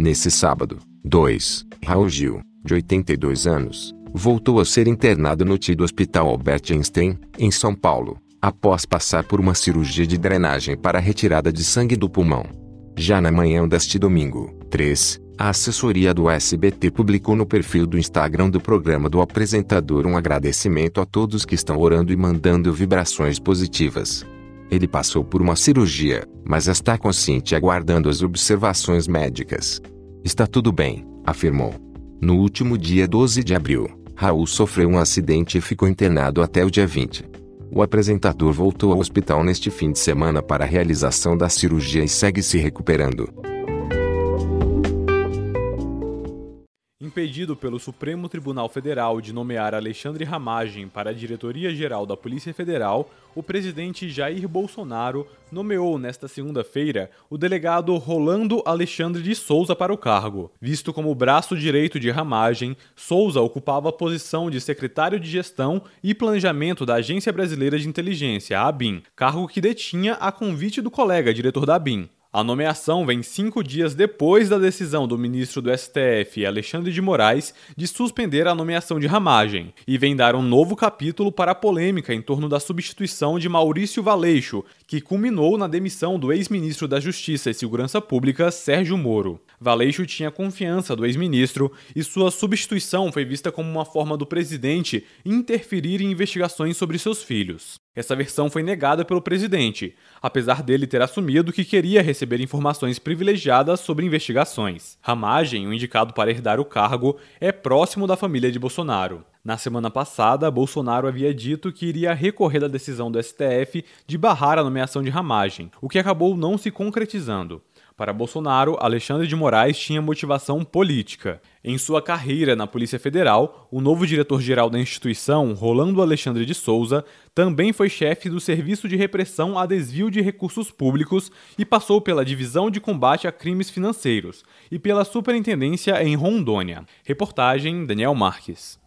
Nesse sábado, 2, Raul Gil, de 82 anos, voltou a ser internado no TID Hospital Albert Einstein, em São Paulo, após passar por uma cirurgia de drenagem para retirada de sangue do pulmão. Já na manhã deste domingo, 3, a assessoria do SBT publicou no perfil do Instagram do programa do apresentador um agradecimento a todos que estão orando e mandando vibrações positivas. Ele passou por uma cirurgia, mas está consciente aguardando as observações médicas. Está tudo bem, afirmou. No último dia 12 de abril, Raul sofreu um acidente e ficou internado até o dia 20. O apresentador voltou ao hospital neste fim de semana para a realização da cirurgia e segue se recuperando. Impedido pelo Supremo Tribunal Federal de nomear Alexandre Ramagem para a Diretoria-Geral da Polícia Federal, o presidente Jair Bolsonaro nomeou nesta segunda-feira o delegado Rolando Alexandre de Souza para o cargo. Visto como braço direito de Ramagem, Souza ocupava a posição de secretário de Gestão e Planejamento da Agência Brasileira de Inteligência, ABIN, cargo que detinha a convite do colega diretor da ABIN. A nomeação vem cinco dias depois da decisão do ministro do STF, Alexandre de Moraes, de suspender a nomeação de Ramagem, e vem dar um novo capítulo para a polêmica em torno da substituição de Maurício Valeixo, que culminou na demissão do ex-ministro da Justiça e Segurança Pública, Sérgio Moro. Valeixo tinha confiança do ex-ministro e sua substituição foi vista como uma forma do presidente interferir em investigações sobre seus filhos. Essa versão foi negada pelo presidente, apesar dele ter assumido que queria receber informações privilegiadas sobre investigações. Ramagem, o indicado para herdar o cargo, é próximo da família de Bolsonaro. Na semana passada, Bolsonaro havia dito que iria recorrer da decisão do STF de barrar a nomeação de Ramagem, o que acabou não se concretizando. Para Bolsonaro, Alexandre de Moraes tinha motivação política. Em sua carreira na Polícia Federal, o novo diretor-geral da instituição, Rolando Alexandre de Souza, também foi chefe do Serviço de Repressão a Desvio de Recursos Públicos e passou pela Divisão de Combate a Crimes Financeiros e pela Superintendência em Rondônia. Reportagem Daniel Marques.